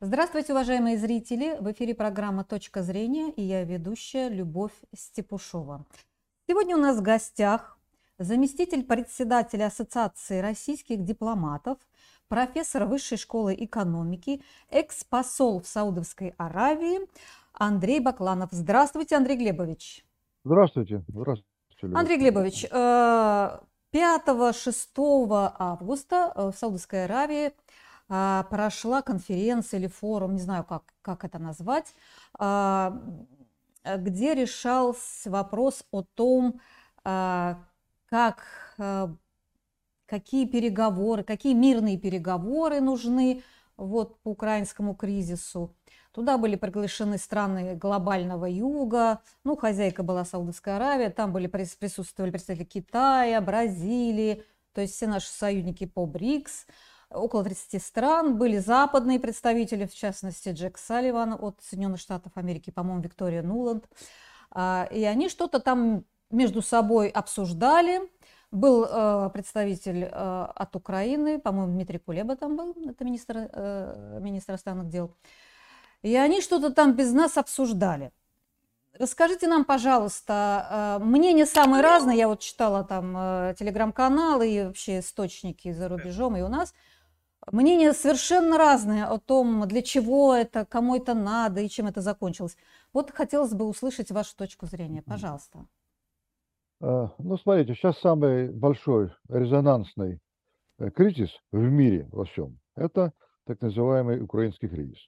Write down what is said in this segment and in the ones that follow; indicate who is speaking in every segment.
Speaker 1: Здравствуйте, уважаемые зрители! В эфире программа «Точка зрения» и я ведущая Любовь Степушова. Сегодня у нас в гостях заместитель председателя Ассоциации российских дипломатов, профессор Высшей школы экономики, экс-посол в Саудовской Аравии Андрей Бакланов. Здравствуйте, Андрей Глебович!
Speaker 2: Здравствуйте! Здравствуйте,
Speaker 1: Любовь. Андрей Глебович, 5-6 э, августа в Саудовской Аравии прошла конференция или форум, не знаю, как, как это назвать, а, где решался вопрос о том, а, как, какие переговоры, какие мирные переговоры нужны вот, по украинскому кризису. Туда были приглашены страны глобального юга, ну, хозяйка была Саудовская Аравия, там были, присутствовали представители Китая, Бразилии, то есть все наши союзники по БРИКС – около 30 стран. Были западные представители, в частности, Джек Салливан от Соединенных Штатов Америки, по-моему, Виктория Нуланд. А, и они что-то там между собой обсуждали. Был э, представитель э, от Украины, по-моему, Дмитрий Кулеба там был, это министр, э, министр иностранных дел. И они что-то там без нас обсуждали. Расскажите нам, пожалуйста, мнения самые разные. Я вот читала там телеграм-каналы и вообще источники за рубежом и у нас – Мнения совершенно разные о том, для чего это, кому это надо и чем это закончилось. Вот хотелось бы услышать вашу точку зрения. Пожалуйста.
Speaker 2: А, ну, смотрите, сейчас самый большой резонансный э, кризис в мире во всем – это так называемый украинский кризис.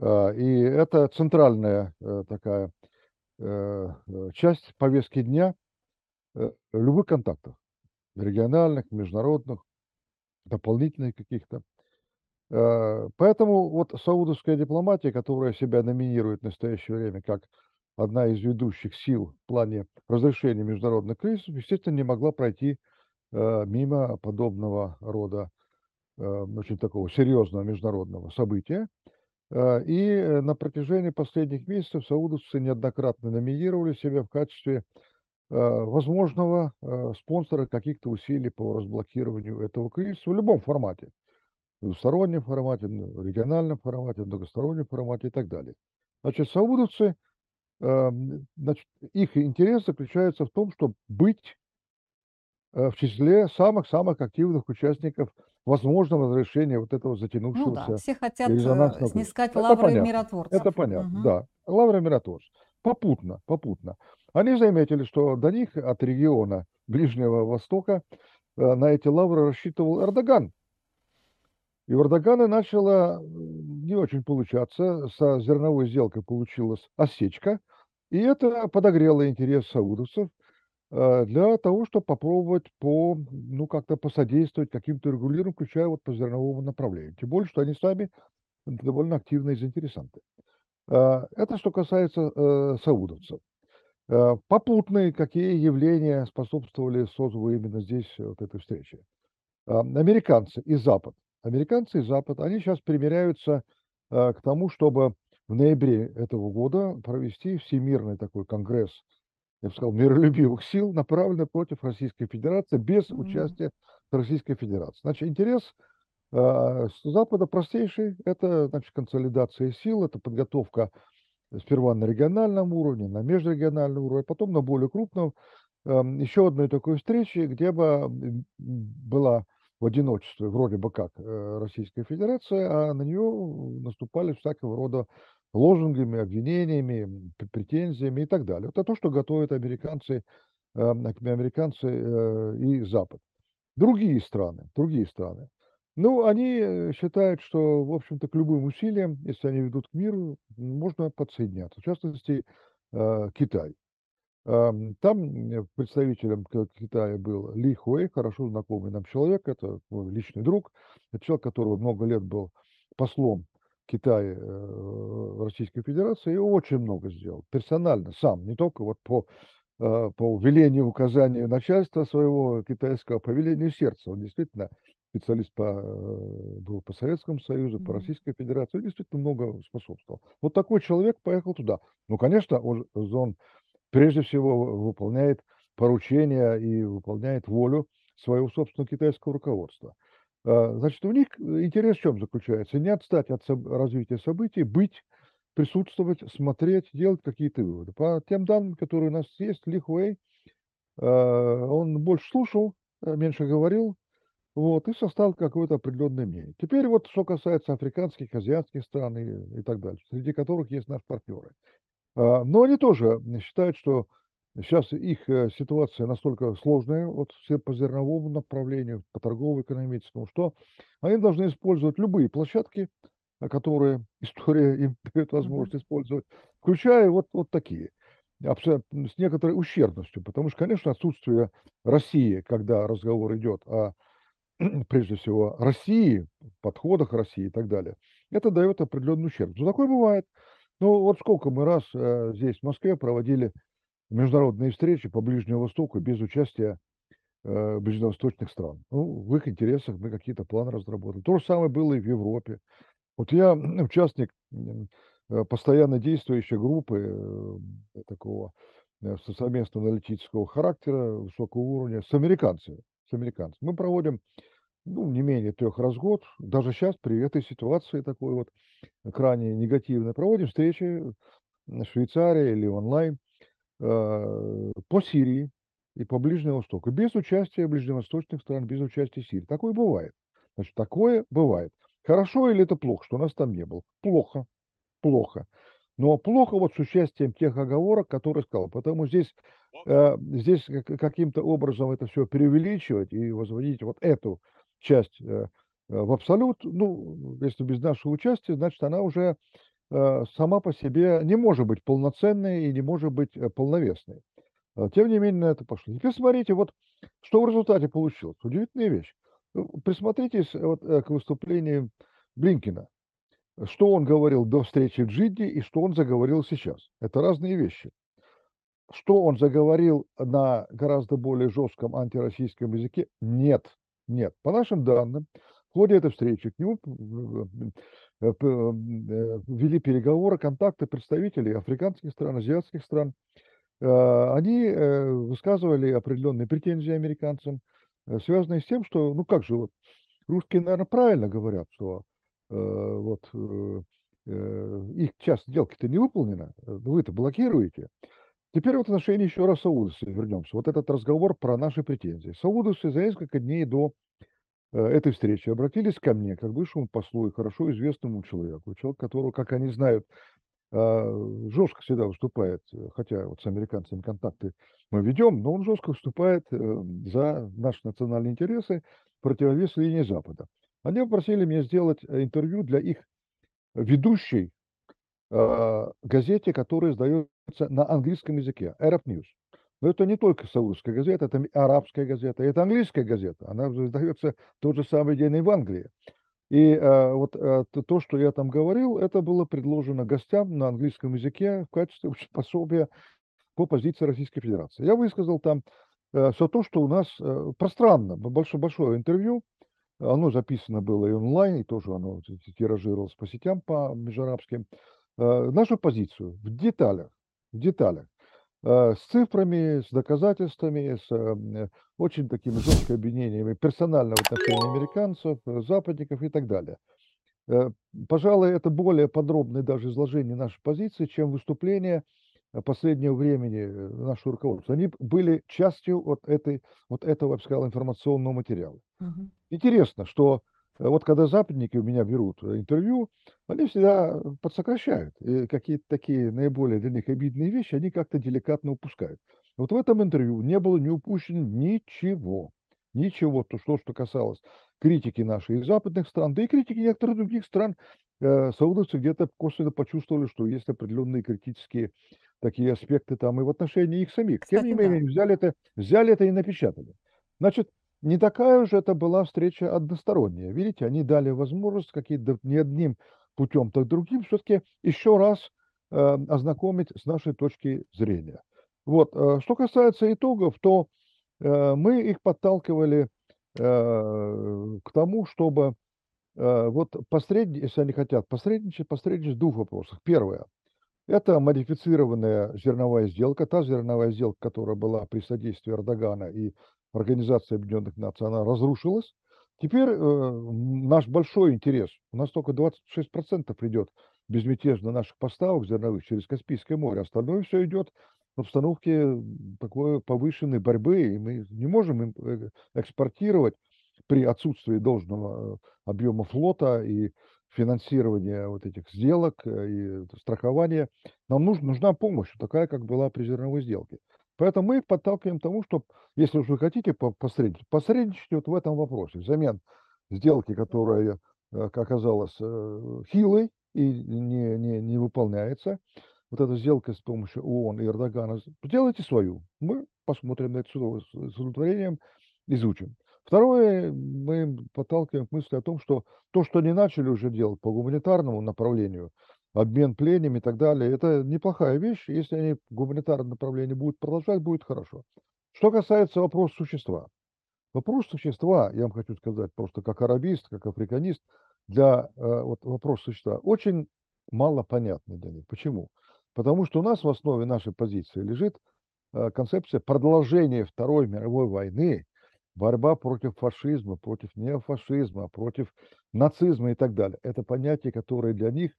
Speaker 2: А, и это центральная э, такая э, часть повестки дня любых контактов, региональных, международных, дополнительных каких-то. Э, поэтому вот саудовская дипломатия, которая себя номинирует в настоящее время как одна из ведущих сил в плане разрешения международных кризисов, естественно, не могла пройти э, мимо подобного рода э, очень такого серьезного международного события. И на протяжении последних месяцев саудовцы неоднократно номинировали себя в качестве возможного э, спонсора каких-то усилий по разблокированию этого кризиса в любом формате. В двустороннем формате, в региональном формате, в многостороннем формате и так далее. Значит, саудовцы, эм, значит, их интерес заключается в том, чтобы быть э, в числе самых-самых активных участников возможного разрешения вот этого затянувшегося
Speaker 1: Ну да, все хотят снискать лавры понятно. миротворцев.
Speaker 2: Это понятно, угу. да. Лавры миротворцев. Попутно, попутно. Они заметили, что до них от региона Ближнего Востока э, на эти лавры рассчитывал Эрдоган. И у Эрдогана начало не очень получаться. Со зерновой сделкой получилась осечка. И это подогрело интерес саудовцев э, для того, чтобы попробовать по, ну, как-то посодействовать каким-то регулированиям, включая вот по зерновому направлению. Тем более, что они сами довольно активные заинтересанты. Э, это что касается саудовцев. Э, попутные какие явления способствовали созыву именно здесь вот этой встречи? Американцы и Запад. Американцы и Запад, они сейчас примеряются э, к тому, чтобы в ноябре этого года провести всемирный такой конгресс, я бы сказал, миролюбивых сил, направленный против Российской Федерации без mm-hmm. участия Российской Федерации. Значит, интерес э, Запада простейший – это значит, консолидация сил, это подготовка сперва на региональном уровне, на межрегиональном уровне, а потом на более крупном. Эм, еще одной такой встречи, где бы была в одиночестве вроде бы как э, Российская Федерация, а на нее наступали всякого рода лозунгами, обвинениями, претензиями и так далее. Это то, что готовят американцы, эм, американцы э, и Запад. Другие страны, другие страны. Ну, они э, считают, что, в общем-то, к любым усилиям, если они ведут к миру, можно подсоединяться. В частности, э, Китай. Там представителем Китая был Ли Хуэй, хорошо знакомый нам человек, это мой личный друг, человек, которого много лет был послом Китая э, в Российской Федерации и очень много сделал, персонально, сам, не только вот по, по велению, указанию начальства своего китайского, по велению сердца. Он действительно специалист по, э, был по Советскому Союзу, по Российской Федерации, действительно много способствовал. Вот такой человек поехал туда. Ну, конечно, он, он прежде всего выполняет поручения и выполняет волю своего собственного китайского руководства. А, значит, у них интерес в чем заключается? Не отстать от развития событий, быть, присутствовать, смотреть, делать какие-то выводы. По тем данным, которые у нас есть, Ли Хуэй, а, он больше слушал, э, меньше говорил, вот, и составил какое-то определенное мнение. Теперь вот что касается африканских, азиатских стран и, и так далее, среди которых есть наши партнеры. А, но они тоже считают, что сейчас их э, ситуация настолько сложная вот все по зерновому направлению, по торгово-экономическому, что они должны использовать любые площадки, которые история им дает возможность использовать, включая вот, вот такие, с некоторой ущербностью, потому что, конечно, отсутствие России, когда разговор идет о прежде всего, России, подходах России и так далее, это дает определенный ущерб. Ну, такое бывает. Ну, вот сколько мы раз э, здесь, в Москве, проводили международные встречи по Ближнему Востоку без участия э, ближневосточных стран. Ну, в их интересах мы какие-то планы разработали. То же самое было и в Европе. Вот я участник э, постоянно действующей группы э, такого э, совместного аналитического характера, высокого уровня с американцами. С американцами. Мы проводим ну, не менее трех раз в год, даже сейчас при этой ситуации такой вот крайне негативной, проводим встречи в Швейцарии или онлайн э, по Сирии и по Ближнему Востоку, без участия ближневосточных стран, без участия Сирии. Такое бывает. Значит, такое бывает. Хорошо или это плохо, что у нас там не было? Плохо, плохо. Но плохо вот с участием тех оговорок, которые сказал. Потому здесь, э, здесь каким-то образом это все преувеличивать и возводить вот эту часть э, э, в абсолют, ну, если без нашего участия, значит, она уже э, сама по себе не может быть полноценной и не может быть полновесной. А, тем не менее, на это пошло. Теперь смотрите, вот что в результате получилось. Удивительная вещь. Ну, присмотритесь вот к выступлению Блинкина. Что он говорил до встречи Джидди и что он заговорил сейчас. Это разные вещи. Что он заговорил на гораздо более жестком антироссийском языке? Нет. Нет. По нашим данным, в ходе этой встречи к нему э, э, вели переговоры, контакты представителей африканских стран, азиатских стран. Э, они высказывали определенные претензии американцам, связанные с тем, что, ну как же, вот русские, наверное, правильно говорят, что вот их часть сделки-то не выполнена, вы это блокируете. Теперь в отношении еще раз Саудовцы вернемся. Вот этот разговор про наши претензии. Саудовцы за несколько дней до э, этой встречи обратились ко мне, как бывшему послу и хорошо известному человеку, человек, которого, как они знают, а, жестко всегда выступает, хотя вот с американцами контакты мы ведем, но он жестко выступает э, за наши национальные интересы, противовес линии Запада. Они попросили меня сделать э, интервью для их ведущей газете, которая издается на английском языке, Arab News. Но это не только саудовская газета, это арабская газета, это английская газета. Она издается тот же самый день и в Англии. И э, вот э, то, что я там говорил, это было предложено гостям на английском языке в качестве пособия по позиции Российской Федерации. Я высказал там э, все то, что у нас э, пространно, большое, большое интервью, оно записано было и онлайн, и тоже оно тиражировалось по сетям, по межарабским. Э, нашу позицию в деталях, в деталях, э, с цифрами, с доказательствами, с э, очень такими жесткими обвинениями персонального отношения американцев, западников и так далее. Пожалуй, это более подробное даже изложение нашей позиции, чем выступление последнего времени нашего руководства. Они были частью вот, этой, вот этого, я бы сказал, информационного материала. Угу. Интересно, что Э, вот когда западники у меня берут э, интервью, они всегда подсокращают. И какие-то такие наиболее для них обидные вещи они как-то деликатно упускают. Вот в этом интервью не было не упущено ничего. Ничего, то, что, что касалось критики нашей из западных стран, да и критики некоторых других стран, э, саудовцы где-то косвенно почувствовали, что есть определенные критические такие аспекты там и в отношении их самих. Кстати, Тем не менее, да. взяли, это, взяли это и напечатали. Значит, не такая уже это была встреча односторонняя. Видите, они дали возможность какие-то не одним путем, так другим все-таки еще раз э, ознакомить с нашей точки зрения. Вот. Э, что касается итогов, то э, мы их подталкивали э, к тому, чтобы э, вот посредничать, если они хотят посредничать, посредничать в двух вопросах. Первое. Это модифицированная зерновая сделка, та зерновая сделка, которая была при содействии Эрдогана и Организация Объединенных Наций, она разрушилась. Теперь э, наш большой интерес, у нас только 26% идет безмятежно наших поставок зерновых через Каспийское море, остальное все идет в обстановке такой повышенной борьбы, и мы не можем э, экспортировать при отсутствии должного объема флота и финансирования вот этих сделок и страхования. Нам нужна помощь, такая, как была при зерновой сделке. Поэтому мы их подталкиваем к тому, что, если уж вы хотите посредничать, посредничать вот в этом вопросе, взамен сделки, которая, как оказалось, хилой и не, не, не выполняется, вот эта сделка с помощью ООН и Эрдогана, сделайте свою. Мы посмотрим на это с удовлетворением, изучим. Второе, мы подталкиваем к мысли о том, что то, что они начали уже делать по гуманитарному направлению, обмен пленями и так далее, это неплохая вещь. Если они в гуманитарном направлении будут продолжать, будет хорошо. Что касается вопроса существа. Вопрос существа, я вам хочу сказать, просто как арабист, как африканист, для э, вот, вопроса существа очень мало понятный для них. Почему? Потому что у нас в основе нашей позиции лежит э, концепция продолжения Второй мировой войны борьба против фашизма, против неофашизма, против нацизма и так далее. Это понятия, которые для них,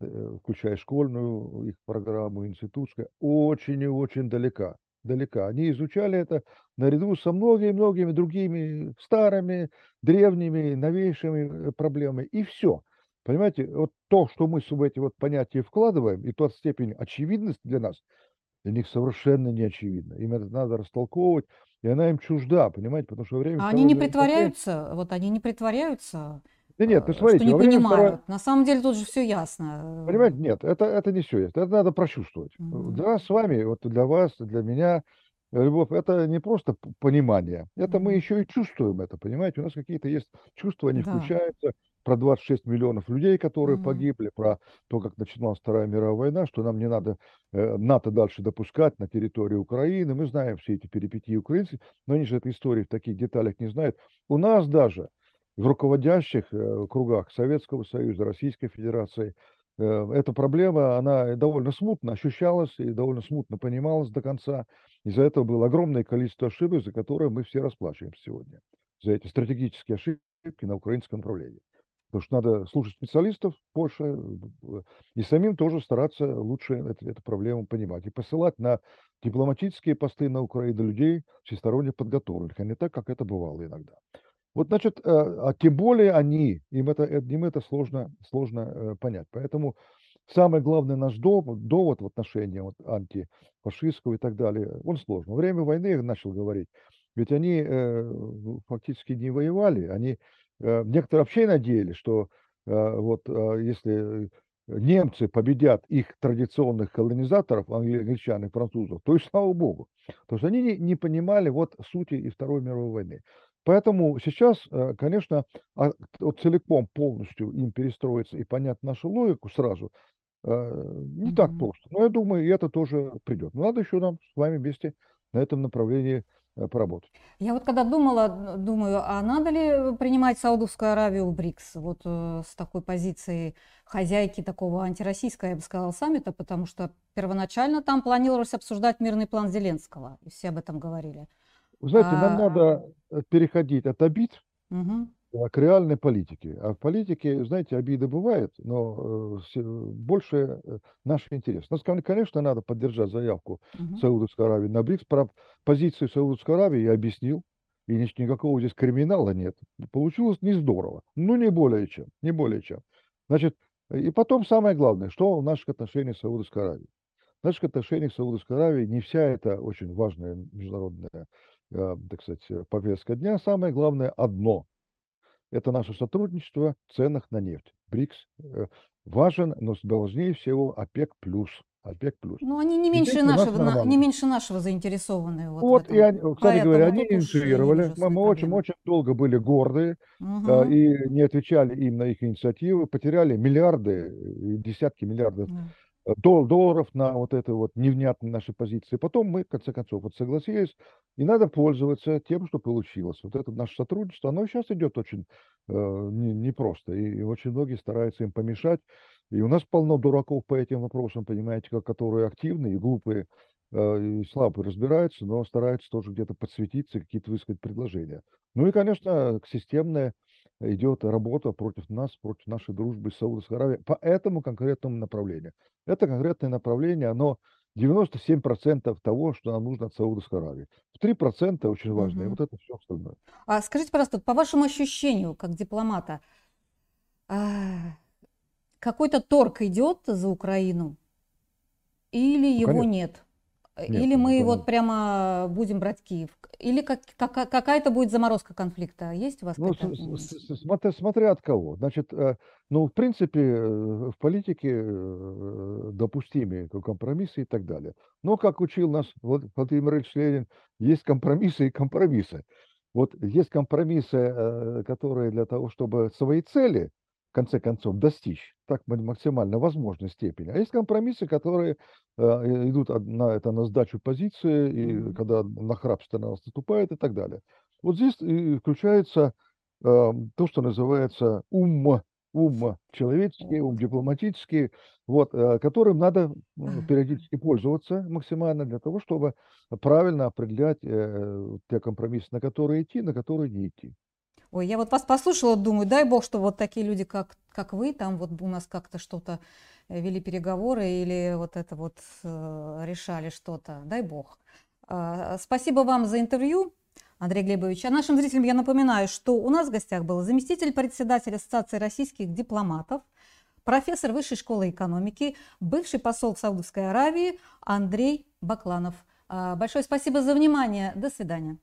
Speaker 2: включая школьную их программу, институтскую, очень и очень далека. далека. Они изучали это наряду со многими-многими другими старыми, древними, новейшими э, проблемами. И все. Понимаете, вот то, что мы в эти вот понятия вкладываем, и тот степень очевидности для нас, для них совершенно не очевидно. Им это надо растолковывать, и она им чужда, понимаете, потому что время...
Speaker 1: А они не притворяются, вот они не притворяются,
Speaker 2: да нет, ты
Speaker 1: э,
Speaker 2: смотрите,
Speaker 1: что не
Speaker 2: во время
Speaker 1: понимают.
Speaker 2: Второй...
Speaker 1: На самом деле тут же все ясно.
Speaker 2: Понимаете, нет, это, это не все есть, это надо прочувствовать. Для нас с вами, вот для вас, для меня, э, Любовь, это не просто понимание, это мы еще и чувствуем это, понимаете, у нас какие-то есть чувства, они
Speaker 1: Да.
Speaker 2: включаются, про 26 миллионов людей, которые
Speaker 1: Мгм.
Speaker 2: погибли, про то, как начиналась Вторая мировая война, что нам не надо э, НАТО дальше допускать на территории Украины. Мы знаем все эти перипетии украинцев, но они же этой истории в таких деталях не знают. У нас даже в руководящих э, кругах Советского Союза, Российской Федерации э, эта проблема, она довольно смутно ощущалась и довольно смутно понималась до конца. Из-за этого было огромное количество ошибок, за которые мы все расплачиваемся сегодня. За эти стратегические ошибки на украинском направлении. Потому что надо слушать специалистов больше э, и самим тоже стараться лучше эту, эту проблему понимать. И посылать на дипломатические посты на Украину людей всесторонне подготовленных, а не так, как это бывало иногда. Вот, значит, э, а тем более они, им это, э, им это сложно, сложно э, понять. Поэтому самый главный наш довод, довод в отношении вот, антифашистского и так далее, он сложный. Во время войны, я начал говорить, ведь они фактически не воевали, они некоторые вообще надеялись, что вот если немцы победят их традиционных колонизаторов, англичан и французов, то и слава богу. То есть они не, не понимали вот сути и Второй мировой войны. Поэтому сейчас, конечно, а, целиком полностью им перестроиться и понять нашу логику сразу не так просто. Но я думаю, и это тоже придет. Но надо еще нам с вами вместе на этом направлении поработать.
Speaker 1: Я вот когда думала, думаю, а надо ли принимать Саудовскую Аравию в БРИКС вот э, с такой позиции хозяйки такого антироссийского, я бы сказала, саммита, потому что первоначально там планировалось обсуждать мирный план Зеленского, и все об этом говорили.
Speaker 2: Вы знаете, нам
Speaker 1: А,
Speaker 2: надо э, переходить от обид
Speaker 1: мгм,
Speaker 2: э, к реальной политике. А в политике, знаете, обиды бывают, но э, все- больше э, наш интерес. Нас, кон- конечно, надо поддержать заявку
Speaker 1: мгм.
Speaker 2: Саудовской Аравии на БРИКС. Про позицию Саудовской Аравии я объяснил, и ни- никакого здесь криминала нет. Получилось не здорово, ну не более чем, не более чем. Значит, и потом самое главное, что в наших отношениях с Саудовской Аравией. В наших отношениях с Саудовской Аравией не вся эта очень важная международная, э, так сказать, повестка дня. Самое главное одно – это наше сотрудничество в ценах на нефть. БРИКС э, важен, но важнее всего ОПЕК+. плюс. ОПЕК+. плюс.
Speaker 1: Ну, они не меньше нашего, на- не меньше нашего заинтересованы вот
Speaker 2: Вот, и они, кстати говоря,
Speaker 1: Поэтому
Speaker 2: они
Speaker 1: тут уж и не
Speaker 2: инициировали. Мы, мы очень, очень долго были горды э,
Speaker 1: Мгм,
Speaker 2: и не отвечали им на их инициативы, потеряли миллиарды, десятки миллиардов
Speaker 1: да.
Speaker 2: Дол- долларов на вот это вот невнятные наши позиции. Потом мы, в конце концов, вот согласились, и надо пользоваться тем, что получилось. Вот это наше сотрудничество, оно сейчас идет очень э, не- непросто, и, и очень многие стараются им помешать. И у нас полно дураков по этим вопросам, понимаете, ко- которые активны и глупые, э, и слабо разбираются, но стараются тоже где-то подсветиться, какие-то высказать предложения. Ну и, конечно, системная идет работа против нас, против нашей дружбы с Саудовской Аравией по этому конкретному направлению. Это конкретное направление, оно 97% того, что нам нужно от Саудовской Аравии. В 3% очень важно, и
Speaker 1: Мгм.
Speaker 2: вот это все остальное.
Speaker 1: А скажите, пожалуйста, по вашему ощущению, как дипломата, а, какой-то торг идет за Украину или
Speaker 2: Ну,
Speaker 1: его
Speaker 2: конечно.
Speaker 1: нет?
Speaker 2: Нет,
Speaker 1: Или
Speaker 2: ну,
Speaker 1: мы вот прямо будем брать Киев? Или как, кака- какая-то будет заморозка конфликта? Есть у вас
Speaker 2: Ну, смотря, смотря от кого. Значит, э, ну, в принципе, э, в политике э, допустимы компромиссы и так далее. Но, как учил нас Влад- Владимир Ильич Ленин, есть компромиссы и компромиссы. Вот есть компромиссы, э, которые для того, чтобы свои цели, в конце концов, достичь так ма- максимально возможной степени. А есть компромиссы, которые э, идут на, это, на сдачу позиции, и
Speaker 1: Мгм.
Speaker 2: когда на нас наступает и так далее. Вот здесь и включается э, то, что называется ум, ум человеческий, ум дипломатический, вот, э, которым надо периодически пользоваться максимально для того, чтобы правильно определять э, те компромиссы, на которые идти, на которые не идти.
Speaker 1: Ой, я вот вас послушала, думаю, дай бог, что вот такие люди, как, как вы, там вот у нас как-то что-то э, вели переговоры или вот это вот э, решали что-то. Дай бог. А, Спасибо вам за интервью, Андрей Глебович. А нашим зрителям я напоминаю, что у нас в гостях был заместитель председателя Ассоциации российских дипломатов, профессор Высшей школы экономики, бывший посол в Саудовской Аравии Андрей Бакланов. А, Большое спасибо за внимание. До свидания.